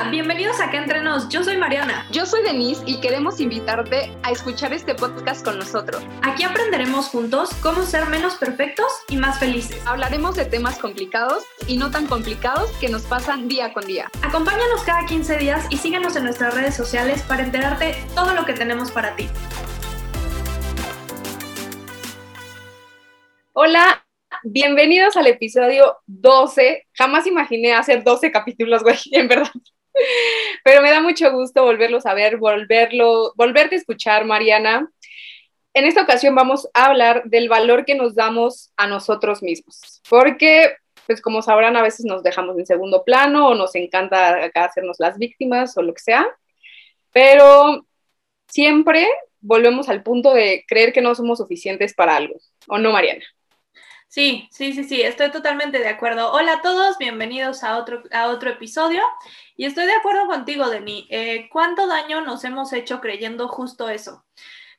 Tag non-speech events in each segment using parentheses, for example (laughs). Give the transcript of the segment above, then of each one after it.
Hola, bienvenidos a Acá Entre Nos. Yo soy Mariana. Yo soy Denise y queremos invitarte a escuchar este podcast con nosotros. Aquí aprenderemos juntos cómo ser menos perfectos y más felices. Hablaremos de temas complicados y no tan complicados que nos pasan día con día. Acompáñanos cada 15 días y síguenos en nuestras redes sociales para enterarte todo lo que tenemos para ti. Hola, bienvenidos al episodio 12. Jamás imaginé hacer 12 capítulos, güey, (laughs) en verdad. (laughs) Pero me da mucho gusto volverlos a ver, volverlo, volverte a escuchar, Mariana. En esta ocasión vamos a hablar del valor que nos damos a nosotros mismos, porque, pues como sabrán, a veces nos dejamos en segundo plano o nos encanta acá hacernos las víctimas o lo que sea, pero siempre volvemos al punto de creer que no somos suficientes para algo, ¿o no, Mariana? Sí, sí, sí, sí, estoy totalmente de acuerdo. Hola a todos, bienvenidos a otro, a otro episodio. Y estoy de acuerdo contigo, Deni. Eh, ¿Cuánto daño nos hemos hecho creyendo justo eso?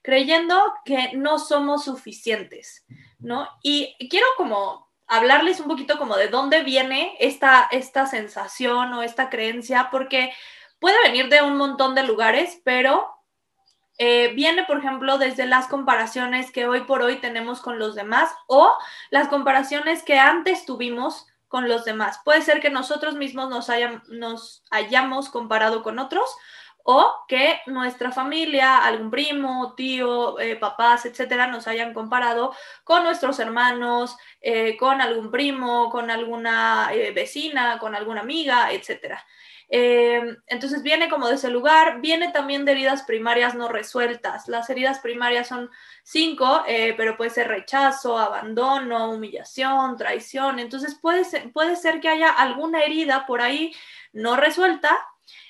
Creyendo que no somos suficientes, ¿no? Y quiero como hablarles un poquito como de dónde viene esta, esta sensación o esta creencia, porque puede venir de un montón de lugares, pero eh, viene, por ejemplo, desde las comparaciones que hoy por hoy tenemos con los demás o las comparaciones que antes tuvimos con los demás. Puede ser que nosotros mismos nos, nos hayamos comparado con otros o que nuestra familia, algún primo, tío, eh, papás, etcétera, nos hayan comparado con nuestros hermanos, eh, con algún primo, con alguna vecina, con alguna amiga, etcétera. Em, entonces viene como de ese lugar, viene también de heridas primarias no resueltas. Las heridas primarias son cinco, eh, pero puede ser rechazo, abandono, humillación, traición. Entonces puede ser, puede ser que haya alguna herida por ahí no resuelta.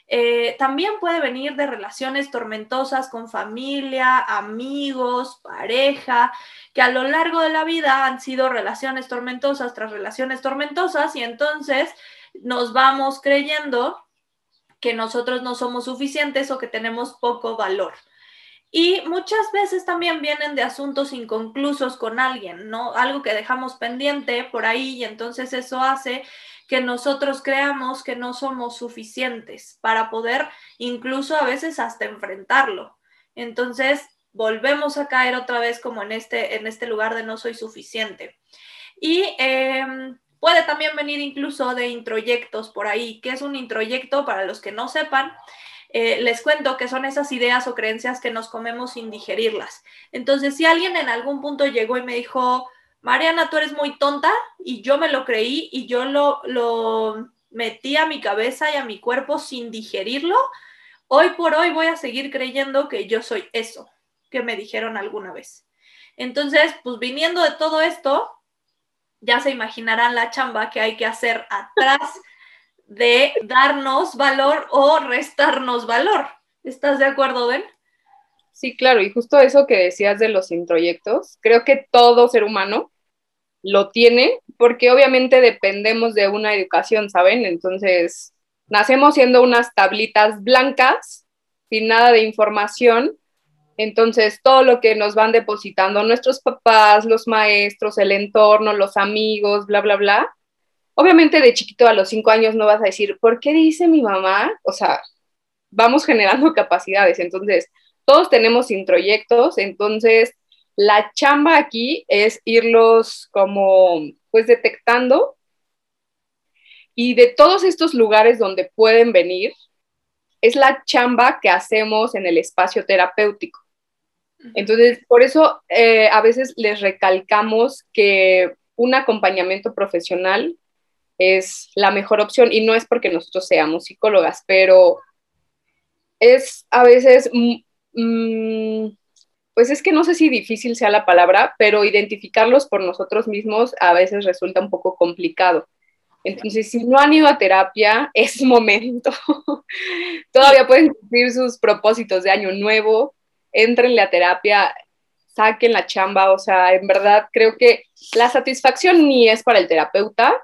Eh, también puede venir de relaciones tormentosas con familia, amigos, pareja, que a lo largo de la vida han sido relaciones tormentosas tras relaciones tormentosas y entonces nos vamos creyendo que nosotros no somos suficientes o que tenemos poco valor. Y muchas veces también vienen de asuntos inconclusos con alguien, ¿no? Algo que dejamos pendiente por ahí y entonces eso hace que nosotros creamos que no somos suficientes para poder incluso a veces hasta enfrentarlo. Entonces volvemos a caer otra vez como en este, en este lugar de no soy suficiente. Y em, Puede también venir incluso de introyectos por ahí. ¿Qué es un introyecto? Para los que no sepan, eh, les cuento que son esas ideas o creencias que nos comemos sin digerirlas. Entonces, si alguien en algún punto llegó y me dijo, Mariana, tú eres muy tonta, y yo me lo creí y yo lo, lo metí a mi cabeza y a mi cuerpo sin digerirlo, hoy por hoy voy a seguir creyendo que yo soy eso que me dijeron alguna vez. Entonces, pues viniendo de todo esto, ya se imaginarán la chamba que hay que hacer atrás de darnos valor o restarnos valor. ¿Estás de acuerdo, Ben? Sí, claro, y justo eso que decías de los introyectos, creo que todo ser humano lo tiene, porque obviamente dependemos de una educación, ¿saben? Entonces, nacemos siendo unas tablitas blancas, sin nada de información, entonces, todo lo que nos van depositando nuestros papás, los maestros, el entorno, los amigos, bla, bla, bla. Obviamente de chiquito a los cinco años no vas a decir, ¿por qué dice mi mamá? O sea, vamos generando (laughs) capacidades. Entonces, todos tenemos introyectos. Entonces, la chamba aquí es irlos como, pues, detectando. Y de todos estos lugares donde pueden venir, es la chamba que hacemos en el espacio terapéutico. Entonces, por eso eh, a veces les recalcamos que un acompañamiento profesional es la mejor opción y no es porque nosotros seamos psicólogas, pero es a veces, mm, mm, pues es que no sé si difícil sea la palabra, pero identificarlos por nosotros mismos a veces resulta un poco complicado. Entonces, si no han ido a terapia, (laughs) es momento. (laughs) Todavía pueden cumplir sus propósitos de año nuevo, entrenle a terapia, saquen la chamba, o sea, en verdad creo que la satisfacción ni es para el terapeuta,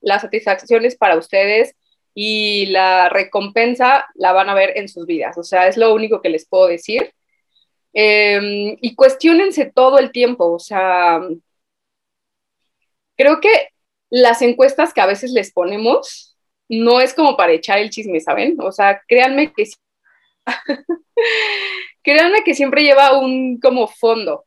la satisfacción es para ustedes y la recompensa la van a ver en sus vidas, o sea, es lo único que les puedo decir. Em, y cuestionense todo el tiempo, o sea, creo que las encuestas que a veces les ponemos no es como para echar el chisme, ¿saben? O sea, créanme que (laughs) créanme que siempre lleva un como fondo.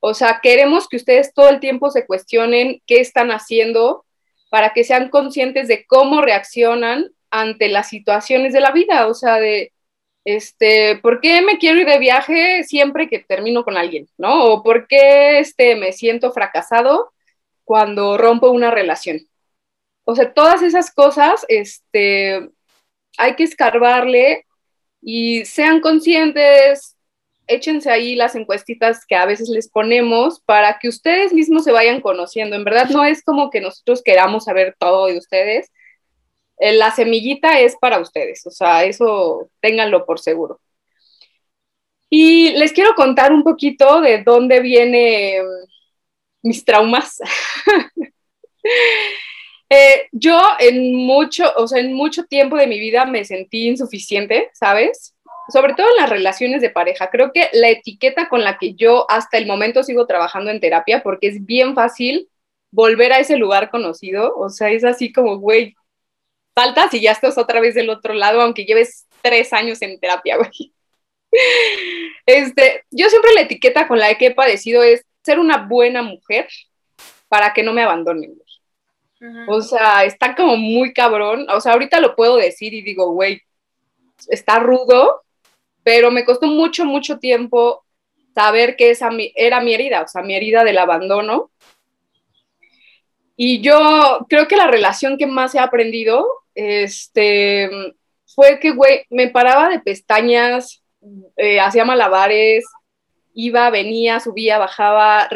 O sea, queremos que ustedes todo el tiempo se cuestionen qué están haciendo para que sean conscientes de cómo reaccionan ante las situaciones de la vida. O sea, de, este, ¿por qué me quiero ir de viaje siempre que termino con alguien? ¿No? O ¿por qué este, me siento fracasado cuando rompo una relación? O sea, todas esas cosas, este, hay que escarbarle y sean conscientes, échense ahí las encuestitas que a veces les ponemos para que ustedes mismos se vayan conociendo. En verdad no es como que nosotros queramos saber todo de ustedes. Eh, la semillita es para ustedes, o sea, eso ténganlo por seguro. Y les quiero contar un poquito de dónde vienen mis traumas. (laughs) Eh, yo en mucho, o sea, en mucho tiempo de mi vida me sentí insuficiente, ¿sabes? Sobre todo en las relaciones de pareja. Creo que la etiqueta con la que yo hasta el momento sigo trabajando en terapia, porque es bien fácil volver a ese lugar conocido, o sea, es así como, güey, faltas y ya estás otra vez del otro lado, aunque lleves tres años en terapia, güey. Este, yo siempre la etiqueta con la que he padecido es ser una buena mujer para que no me abandonen. O sea, está como muy cabrón. O sea, ahorita lo puedo decir y digo, güey, está rudo, pero me costó mucho, mucho tiempo saber que esa era mi herida, o sea, mi herida del abandono. Y yo creo que la relación que más he aprendido, este, fue que, güey, me paraba de pestañas, eh, hacía malabares, iba, venía, subía, bajaba,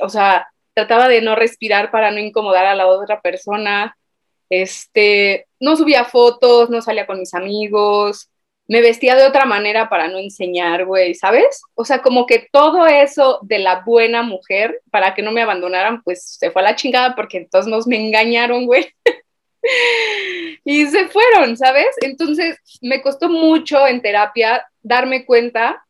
o sea, trataba de no respirar para no incomodar a la otra persona, este, no subía fotos, no salía con mis amigos, me vestía de otra manera para no enseñar, güey, ¿sabes? O sea, como que todo eso de la buena mujer, para que no me abandonaran, pues se fue a la chingada porque entonces nos me engañaron, güey. (laughs) y se fueron, ¿sabes? Entonces me costó mucho en terapia darme cuenta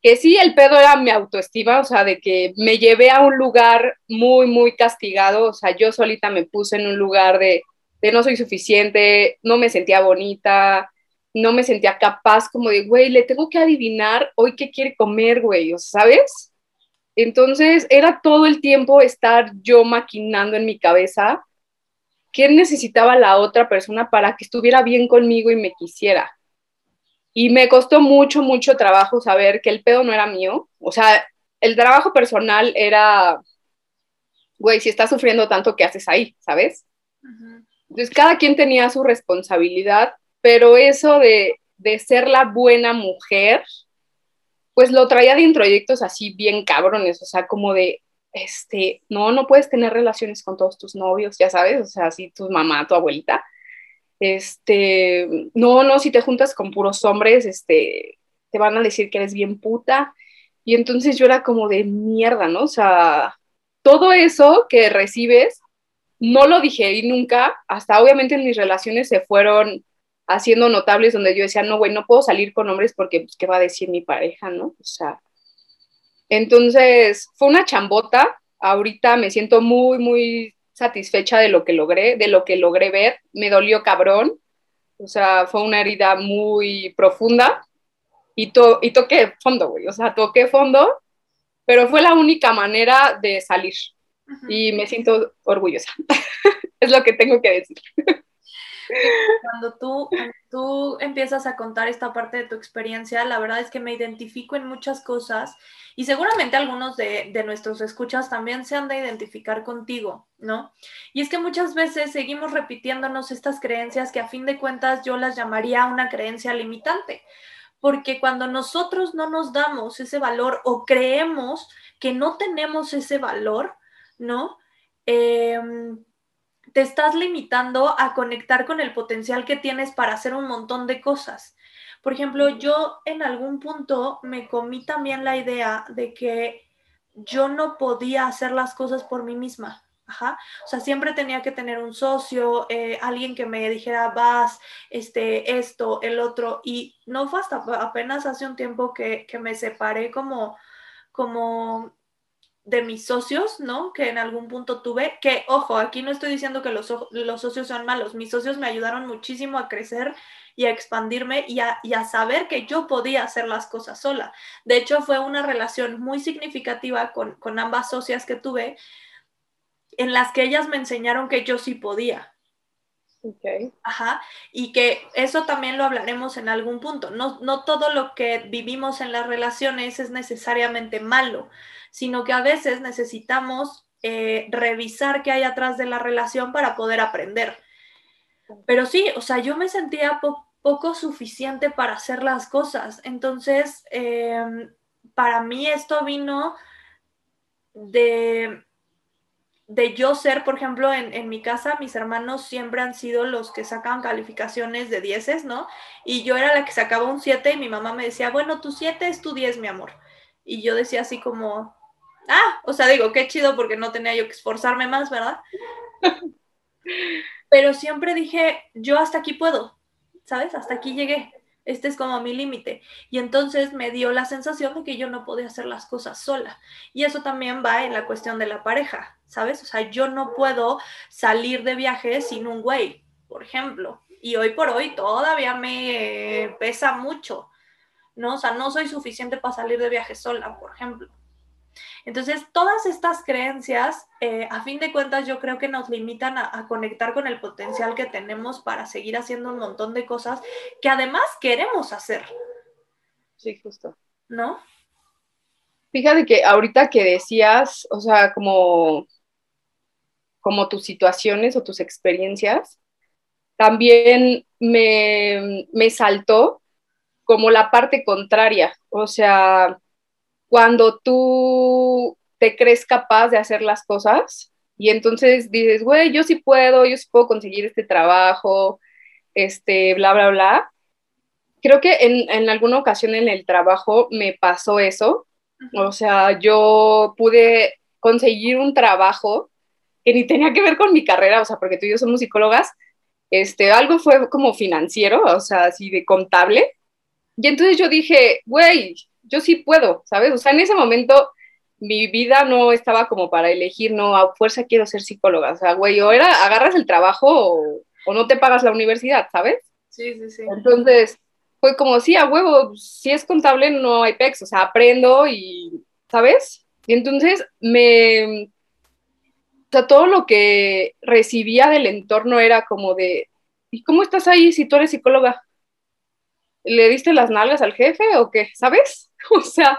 que sí, el pedo era mi autoestima, o sea, de que me llevé a un lugar muy, muy castigado, o sea, yo solita me puse en un lugar de, de no soy suficiente, no me sentía bonita, no me sentía capaz como de, güey, le tengo que adivinar hoy qué quiere comer, güey, ¿sabes? Entonces era todo el tiempo estar yo maquinando en mi cabeza qué necesitaba la otra persona para que estuviera bien conmigo y me quisiera. Y me costó mucho, mucho trabajo saber que el pedo no era mío. O sea, el trabajo personal era, güey, si estás sufriendo tanto, ¿qué haces ahí? ¿Sabes? Entonces, cada quien tenía su responsabilidad, pero eso de, de ser la buena mujer, pues lo traía de introyectos así bien cabrones, o sea, como de, este, no, no puedes tener relaciones con todos tus novios, ya sabes, o sea, así tu mamá, tu abuelita este, no, no, si te juntas con puros hombres, este, te van a decir que eres bien puta. Y entonces yo era como de mierda, ¿no? O sea, todo eso que recibes, no lo dije nunca, hasta obviamente en mis relaciones se fueron haciendo notables donde yo decía, no, güey, no puedo salir con hombres porque, pues, ¿qué va a decir mi pareja, no? O sea, entonces fue una chambota. Ahorita me siento muy, muy satisfecha de lo que logré, de lo que logré ver. Me dolió cabrón, o sea, fue una herida muy profunda y, to y toqué fondo, güey, o sea, toqué fondo, pero fue la única manera de salir y me siento orgullosa. (laughs) es lo que tengo que decir. (laughs) Cuando tú, tú empiezas a contar esta parte de tu experiencia, la verdad es que me identifico en muchas cosas y seguramente algunos de, de, nuestros escuchas también se han de identificar contigo, ¿no? Y es que muchas veces seguimos repitiéndonos estas creencias que a fin de cuentas yo las llamaría una creencia limitante, porque cuando nosotros no nos damos ese valor o creemos que no tenemos ese valor, ¿no? Eh, te estás limitando a conectar con el potencial que tienes para hacer un montón de cosas. Por ejemplo, yo en algún punto me comí también la idea de que yo no podía hacer las cosas por mí misma. Ajá. O sea, siempre tenía que tener un socio, eh, alguien que me dijera, vas, este, esto, el otro. Y no fue hasta apenas hace un tiempo que, que me separé como, como de mis socios, ¿no? Que en algún punto tuve, que ojo, aquí no estoy diciendo que los, los socios son malos, mis socios me ayudaron muchísimo a crecer y a expandirme y a, saber que yo podía hacer las cosas sola. De hecho, fue una relación muy significativa con, con ambas socias que tuve, en las que ellas me enseñaron que yo sí podía. Okay. Ajá, y que eso también lo hablaremos en algún punto. No, no todo lo que vivimos en las relaciones es necesariamente malo, sino que a veces necesitamos eh, revisar qué hay atrás de la relación para poder aprender. Pero sí, o sea, yo me sentía poco suficiente para hacer las cosas. Entonces, em, para mí esto vino de, de yo ser, por ejemplo, en, mi casa, mis hermanos siempre han sido los que sacan calificaciones de dieces, ¿no? Y yo era la que sacaba un 7 y mi mamá me decía, bueno, tu 7 es tu 10, mi amor. Y yo decía así como, ah, o sea, digo, qué chido porque no tenía yo que esforzarme más, ¿verdad? (laughs) pero siempre dije, yo hasta aquí puedo, ¿sabes? Hasta aquí llegué. Este es como mi límite. Y entonces me dio la sensación de que yo no podía hacer las cosas sola. Y eso también va en la cuestión de la pareja, ¿sabes? O sea, yo no puedo salir de viaje sin un güey, por ejemplo. Y hoy por hoy todavía me pesa mucho, ¿no? O sea, no soy suficiente para salir de viaje sola, por ejemplo. Entonces, todas estas creencias, eh, a fin de cuentas, yo creo que nos limitan a, conectar con el potencial que tenemos para seguir haciendo un montón de cosas que además queremos hacer. Sí, justo. ¿No? Fíjate que ahorita que decías, o sea, como, como tus situaciones o tus experiencias, también me, me saltó como la parte contraria. O sea, cuando tú te crees capaz de hacer las cosas y entonces dices, güey, yo sí puedo, yo sí puedo conseguir este trabajo, este, bla, bla, bla. Creo que en, en alguna ocasión en el trabajo me pasó eso. O sea, yo pude conseguir un trabajo que ni tenía que ver con mi carrera, o sea, porque tú y yo somos psicólogas, este, algo fue como financiero, o sea, así de contable. Y entonces yo dije, güey, yo sí puedo, ¿sabes? O sea, en ese momento mi vida no estaba como para elegir, no, a fuerza quiero ser psicóloga. O sea, güey, o era agarras el trabajo o, no te pagas la universidad, ¿sabes? Sí, sí, sí. Entonces, fue como, sí, a huevo, si es contable no hay PEX, o sea, aprendo y, ¿sabes? Y entonces me, o sea, todo lo que recibía del entorno era como de, ¿y cómo estás ahí si tú eres psicóloga? ¿Le diste las nalgas al jefe o qué? ¿Sabes? (laughs) O sea,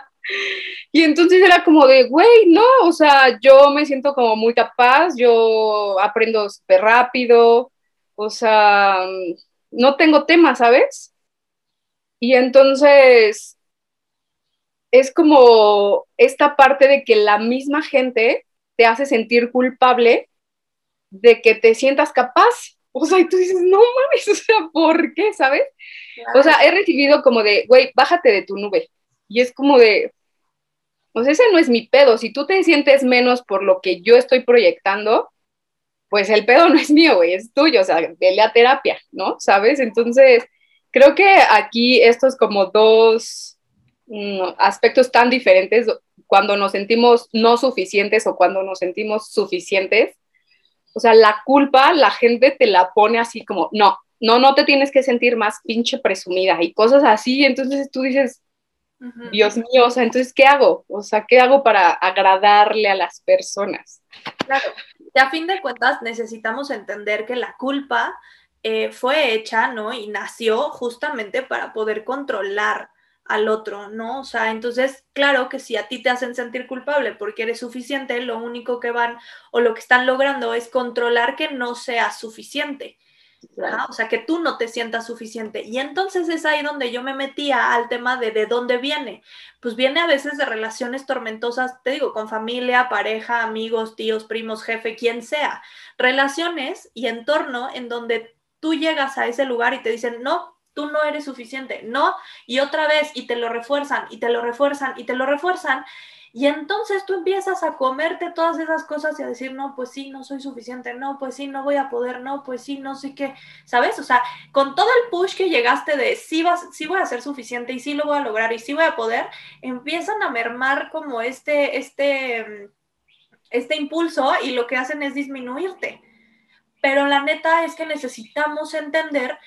y entonces era como de, güey, no, o sea, yo me siento como muy capaz, yo aprendo súper rápido, o sea, no tengo tema, ¿sabes? Y entonces es como esta parte de que la misma gente te hace sentir culpable de que te sientas capaz. O sea, y tú dices, no mames, (laughs) o sea, ¿por qué? ¿Sabes? O sea, he recibido como de, güey, bájate de tu nube. Y es como de, pues ese no es mi pedo. Si tú te sientes menos por lo que yo estoy proyectando, pues el pedo no es mío, güey, es tuyo, o sea, vele a terapia, ¿no? ¿Sabes? Entonces, creo que aquí estos como dos mm, aspectos tan diferentes, cuando nos sentimos no suficientes o cuando nos sentimos suficientes, o sea, la culpa la gente te la pone así como, no, no, no te tienes que sentir más pinche presumida y cosas así, entonces tú dices, Dios mío, o sea, entonces, ¿qué hago? O sea, ¿qué hago para agradarle a las personas? Claro, y a fin de cuentas necesitamos entender que la culpa eh, fue hecha, ¿no? Y nació justamente para poder controlar al otro, ¿no? O sea, entonces, claro que si a ti te hacen sentir culpable porque eres suficiente, lo único que van o lo que están logrando es controlar que no sea suficiente o sea, que tú no te sientas suficiente. Y entonces es ahí donde yo me metía al tema de de dónde viene. Pues viene a veces de relaciones tormentosas, te digo, con familia, pareja, amigos, tíos, primos, jefe, quien sea. Relaciones y entorno en donde tú llegas a ese lugar y te dicen, no, tú no eres suficiente, no, y otra vez, y te lo refuerzan, y te lo refuerzan, y te lo refuerzan. Y entonces tú empiezas a comerte todas esas cosas y a decir, no, pues sí, no soy suficiente, no, pues sí, no voy a poder, no, pues sí, no sé qué, ¿sabes? O sea, con todo el push que llegaste de sí, vas, sí voy a ser suficiente y sí lo voy a lograr y sí voy a poder, empiezan a mermar como este, este, este impulso y lo que hacen es disminuirte. Pero la neta es que necesitamos entender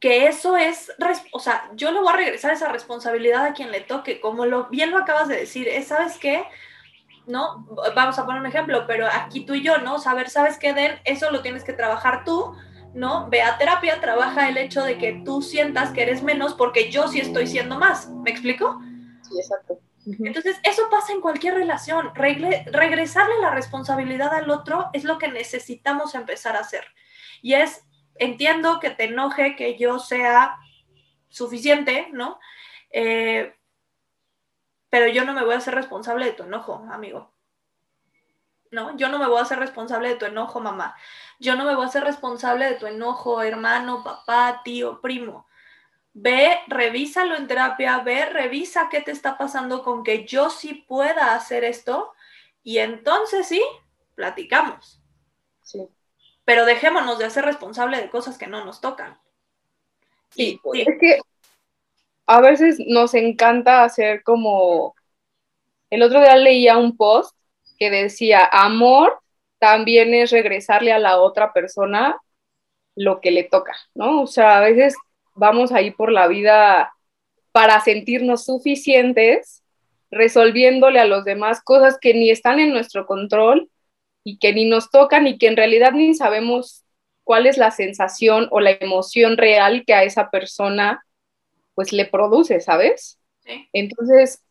que eso es, o sea, yo le voy a regresar esa responsabilidad a quien le toque, como lo bien lo acabas de decir, es, ¿sabes qué? ¿No? Vamos a poner un ejemplo, pero aquí tú y yo, ¿no? Saber, ¿sabes qué, Den? Eso lo tienes que trabajar tú, ¿no? Ve a terapia, trabaja el hecho de que tú sientas que eres menos porque yo sí estoy siendo más, ¿me explico? Sí, exacto. Entonces, eso pasa en cualquier relación. regresarle la responsabilidad al otro es lo que necesitamos empezar a hacer. Y es entiendo que te enoje que yo sea suficiente, ¿no? Eh, pero yo no me voy a hacer responsable de tu enojo, amigo. ¿No? Yo no me voy a hacer responsable de tu enojo, mamá. Yo no me voy a hacer responsable de tu enojo, hermano, papá, tío, primo. Ve, revísalo en terapia, ve, revisa qué te está pasando con que yo sí pueda hacer esto y entonces sí, platicamos. Sí pero dejémonos de hacer responsable de cosas que no nos tocan. Sí, es que a veces nos encanta hacer como... El otro día leía un post que decía, amor también es regresarle a la otra persona lo que le toca, ¿no? O sea, a veces vamos ahí por la vida para sentirnos suficientes, resolviéndole a los demás cosas que ni están en nuestro control y que ni nos tocan y que en realidad ni sabemos cuál es la sensación o la emoción real que a esa persona pues le produce, ¿sabes? Entonces,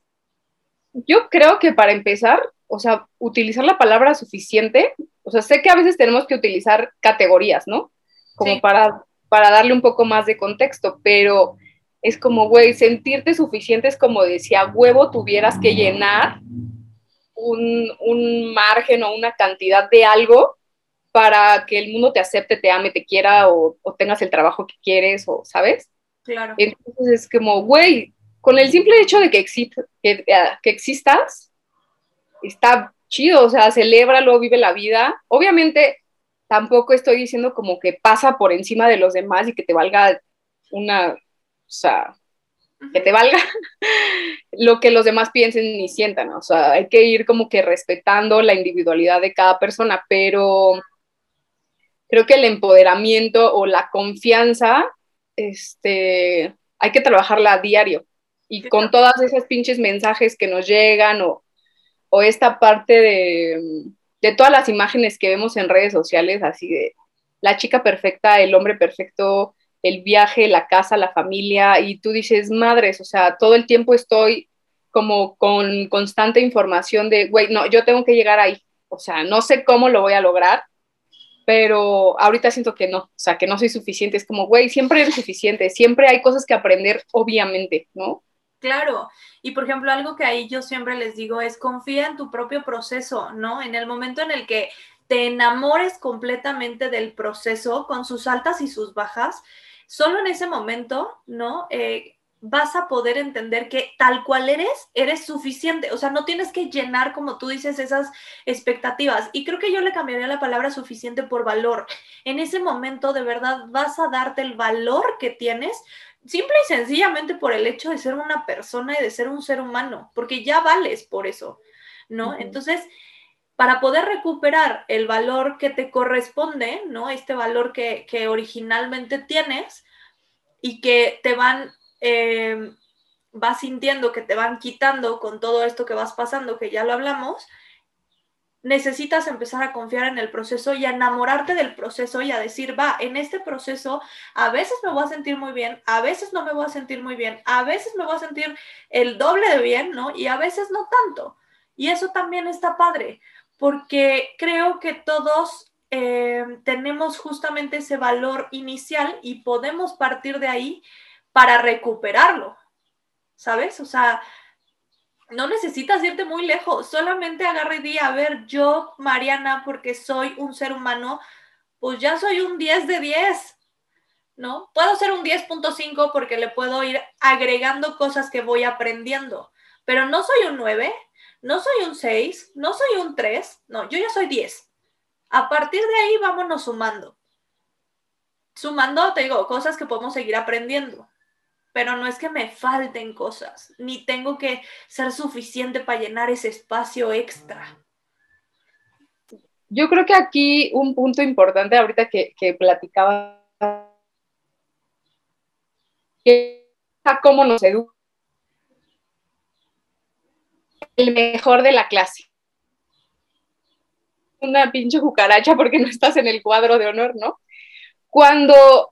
yo creo que para empezar, o sea, utilizar la palabra suficiente, o sea, sé que a veces tenemos que utilizar categorías, ¿no? Como para, para darle un poco más de contexto, pero es como, güey, sentirte suficiente es como decía, huevo tuvieras que llenar un, margen o una cantidad de algo para que el mundo te acepte, te ame, te quiera o, tengas el trabajo que quieres o, ¿sabes? Claro. Entonces es como, güey, con el simple hecho de que, que, ah, que existas, está chido, o sea, celébralo, vive la vida. Obviamente, tampoco estoy diciendo como que pasa por encima de los demás y que te valga una, o sea, que te valga (laughs) lo que los demás piensen y sientan. O sea, hay que ir como que respetando la individualidad de cada persona, pero creo que el empoderamiento o la confianza, este, hay que trabajarla a diario. Y con todas esas pinches mensajes que nos llegan o, o esta parte de, de todas las imágenes que vemos en redes sociales, así de la chica perfecta, el hombre perfecto, el viaje, la casa, la familia, y tú dices, madres, o sea, todo el tiempo estoy como con constante información de, güey, no, yo tengo que llegar ahí, o sea, no sé cómo lo voy a lograr, pero ahorita siento que no, o sea, que no soy suficiente, es como, güey, siempre eres suficiente, siempre hay cosas que aprender, obviamente, ¿no? Claro, y por ejemplo, algo que ahí yo siempre les digo es confía en tu propio proceso, ¿no? En el momento en el que te enamores completamente del proceso con sus altas y sus bajas, solo en ese momento, ¿no? Eh, vas a poder entender que tal cual eres, eres suficiente. O sea, no tienes que llenar, como tú dices, esas expectativas. Y creo que yo le cambiaría la palabra suficiente por valor. En ese momento, de verdad, vas a darte el valor que tienes, simple y sencillamente por el hecho de ser una persona y de ser un ser humano, porque ya vales por eso, ¿no? Entonces, para poder recuperar el valor que te corresponde, ¿no? Este valor que, originalmente tienes y que te van, eh, vas sintiendo que te van quitando con todo esto que vas pasando, que ya lo hablamos, necesitas empezar a confiar en el proceso y a enamorarte del proceso y a decir, va, en este proceso a veces me voy a sentir muy bien, a veces no me voy a sentir muy bien, a veces me voy a sentir el doble de bien, ¿no? Y a veces no tanto. Y eso también está padre, porque creo que todos eh, tenemos justamente ese valor inicial y podemos partir de ahí para recuperarlo, ¿sabes? O sea, no necesitas irte muy lejos, solamente agarre y a ver, yo, Mariana, porque soy un ser humano, pues ya soy un 10 de 10, ¿no? Puedo ser un 10.5 porque le puedo ir agregando cosas que voy aprendiendo, pero no soy un 9 no soy un 6, no soy un 3, no, yo ya soy 10. A partir de ahí vámonos sumando. Sumando, te digo, cosas que podemos seguir aprendiendo pero no es que me falten cosas, ni tengo que ser suficiente para llenar ese espacio extra. Yo creo que aquí un punto importante ahorita que, platicaba, que cómo nos educa el mejor de la clase. Una pinche cucaracha porque no estás en el cuadro de honor, ¿no? Cuando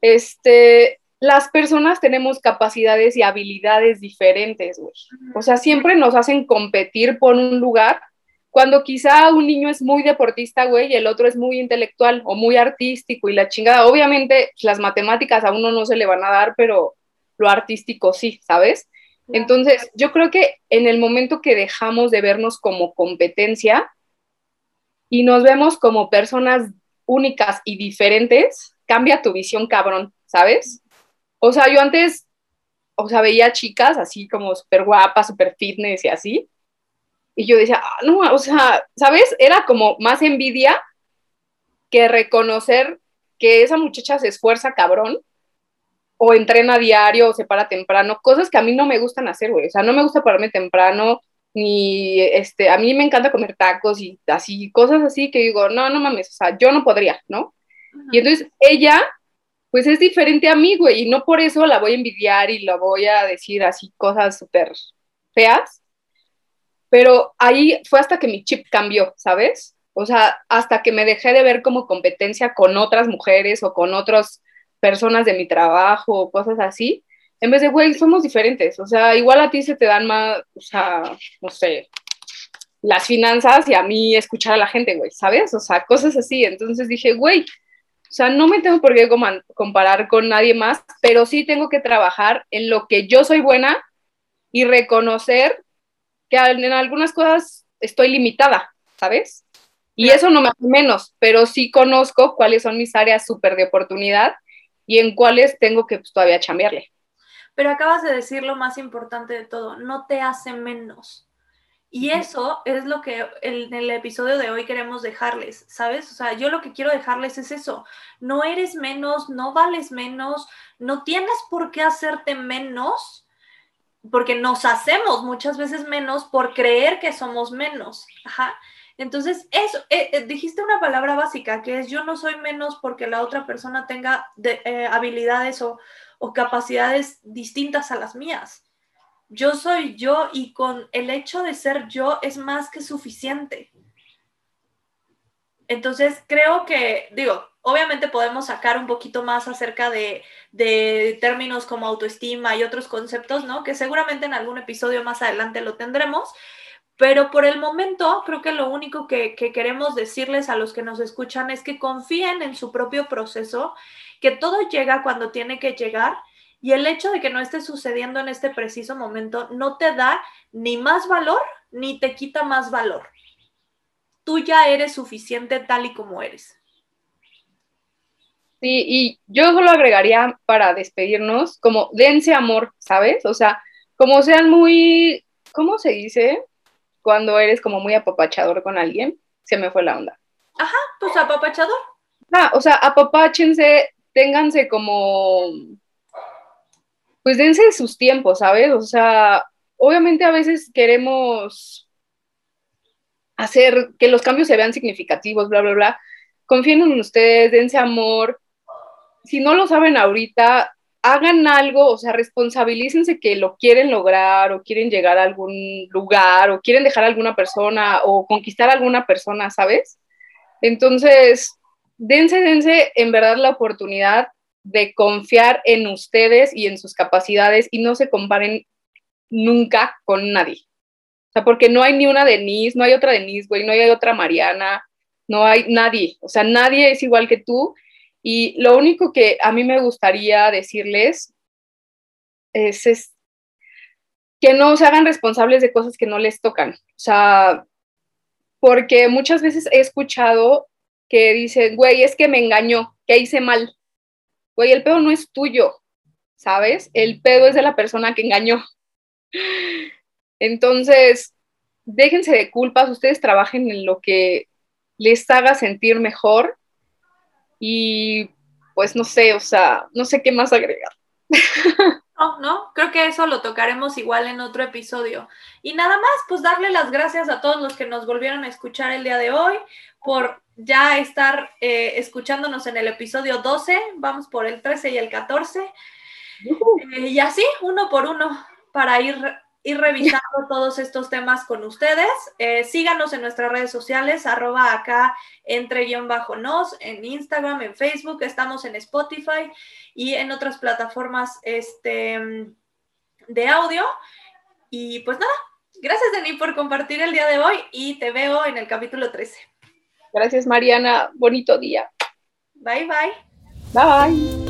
este, las personas tenemos capacidades y habilidades diferentes, güey. O sea, siempre nos hacen competir por un lugar cuando quizá un niño es muy deportista, güey, y el otro es muy intelectual o muy artístico y la chingada. Obviamente, las matemáticas a uno no se le van a dar, pero lo artístico sí, ¿sabes? Entonces, yo creo que en el momento que dejamos de vernos como competencia y nos vemos como personas únicas y diferentes, cambia tu visión, cabrón, ¿sabes? O sea, yo antes, o sea, veía chicas así como súper guapas, súper fitness y así. Y yo decía, ah, no, o sea, ¿sabes? Era como más envidia que reconocer que esa muchacha se esfuerza cabrón o entrena diario o se para temprano, cosas que a mí no me gustan hacer, güey. O sea, no me gusta pararme temprano, ni este, a mí me encanta comer tacos y así, cosas así que digo, no, no mames, o sea, yo no podría, ¿no? Y entonces ella pues es diferente a mí, güey, y no por eso la voy a envidiar y la voy a decir así cosas súper feas, pero ahí fue hasta que mi chip cambió, ¿sabes? O sea, hasta que me dejé de ver como competencia con otras mujeres o con otras personas de mi trabajo cosas así, en vez de, güey, somos diferentes, o sea, igual a ti se te dan más, o sea, no sé, las finanzas y a mí escuchar a la gente, güey, ¿sabes? O sea, cosas así. Entonces dije, güey, o sea, no me tengo por qué comparar con nadie más, pero sí tengo que trabajar en lo que yo soy buena y reconocer que en algunas cosas estoy limitada, ¿sabes? Y eso no me hace menos, pero sí conozco cuáles son mis áreas súper de oportunidad y en cuáles tengo que pues, todavía chambearle. Pero acabas de decir lo más importante de todo, no te hace menos. Y eso es lo que en el episodio de hoy queremos dejarles, ¿sabes? O sea, yo lo que quiero dejarles es eso. No eres menos, no vales menos, no tienes por qué hacerte menos, porque nos hacemos muchas veces menos por creer que somos menos. Ajá. Entonces, eso, eh, eh, dijiste una palabra básica, que es yo no soy menos porque la otra persona tenga eh, habilidades o, o capacidades distintas a las mías yo soy yo y con el hecho de ser yo es más que suficiente. Entonces, creo que, digo, obviamente podemos sacar un poquito más acerca de, términos como autoestima y otros conceptos, ¿no? Que seguramente en algún episodio más adelante lo tendremos. Pero por el momento, creo que lo único que, que queremos decirles a los que nos escuchan es que confíen en su propio proceso, que todo llega cuando tiene que llegar y el hecho de que no esté sucediendo en este preciso momento no te da ni más valor ni te quita más valor. Tú ya eres suficiente tal y como eres. Sí, y yo solo agregaría para despedirnos como dense amor, ¿sabes? O sea, como sean muy, ¿cómo se dice? Cuando eres como muy apapachador con alguien, se me fue la onda. Ajá, pues apapachador. Ah, o sea, apapáchense, ténganse como pues dense sus tiempos, ¿sabes? O sea, obviamente a veces queremos hacer que los cambios se vean significativos, bla, bla, bla. Confíen en ustedes, dense amor. Si no lo saben ahorita, hagan algo, o sea, responsabilícense que lo quieren lograr o quieren llegar a algún lugar o quieren dejar a alguna persona o conquistar a alguna persona, ¿sabes? Entonces, dense, dense en verdad la oportunidad de confiar en ustedes y en sus capacidades y no se comparen nunca con nadie. O sea, porque no hay ni una Denise, no hay otra Denise, güey, no hay otra Mariana, no hay nadie. O sea, nadie es igual que tú. Y lo único que a mí me gustaría decirles es, es que no se hagan responsables de cosas que no les tocan. O sea, porque muchas veces he escuchado que dicen, güey, es que me engañó, que hice mal güey, el pedo no es tuyo, ¿sabes? El pedo es de la persona que engañó. (laughs) Entonces, déjense de culpas, ustedes trabajen en lo que les haga sentir mejor y pues no sé, o sea, no sé qué más agregar. (laughs) No, no, creo que eso lo tocaremos igual en otro episodio. Y nada más, pues darle las gracias a todos los que nos volvieron a escuchar el día de hoy por ya estar eh, escuchándonos en el episodio 12, vamos por el 13 y el 14. Eh, y así, uno por uno, para ir ir revisando (laughs) todos estos temas con ustedes. Eh, síganos en nuestras redes sociales, arroba acá entre guion bajo nos, en Instagram, en Facebook, estamos en Spotify y en otras plataformas este, de audio. Y pues nada, gracias Denis por compartir el día de hoy y te veo en el capítulo 13. Gracias Mariana, bonito día. Bye bye. Bye.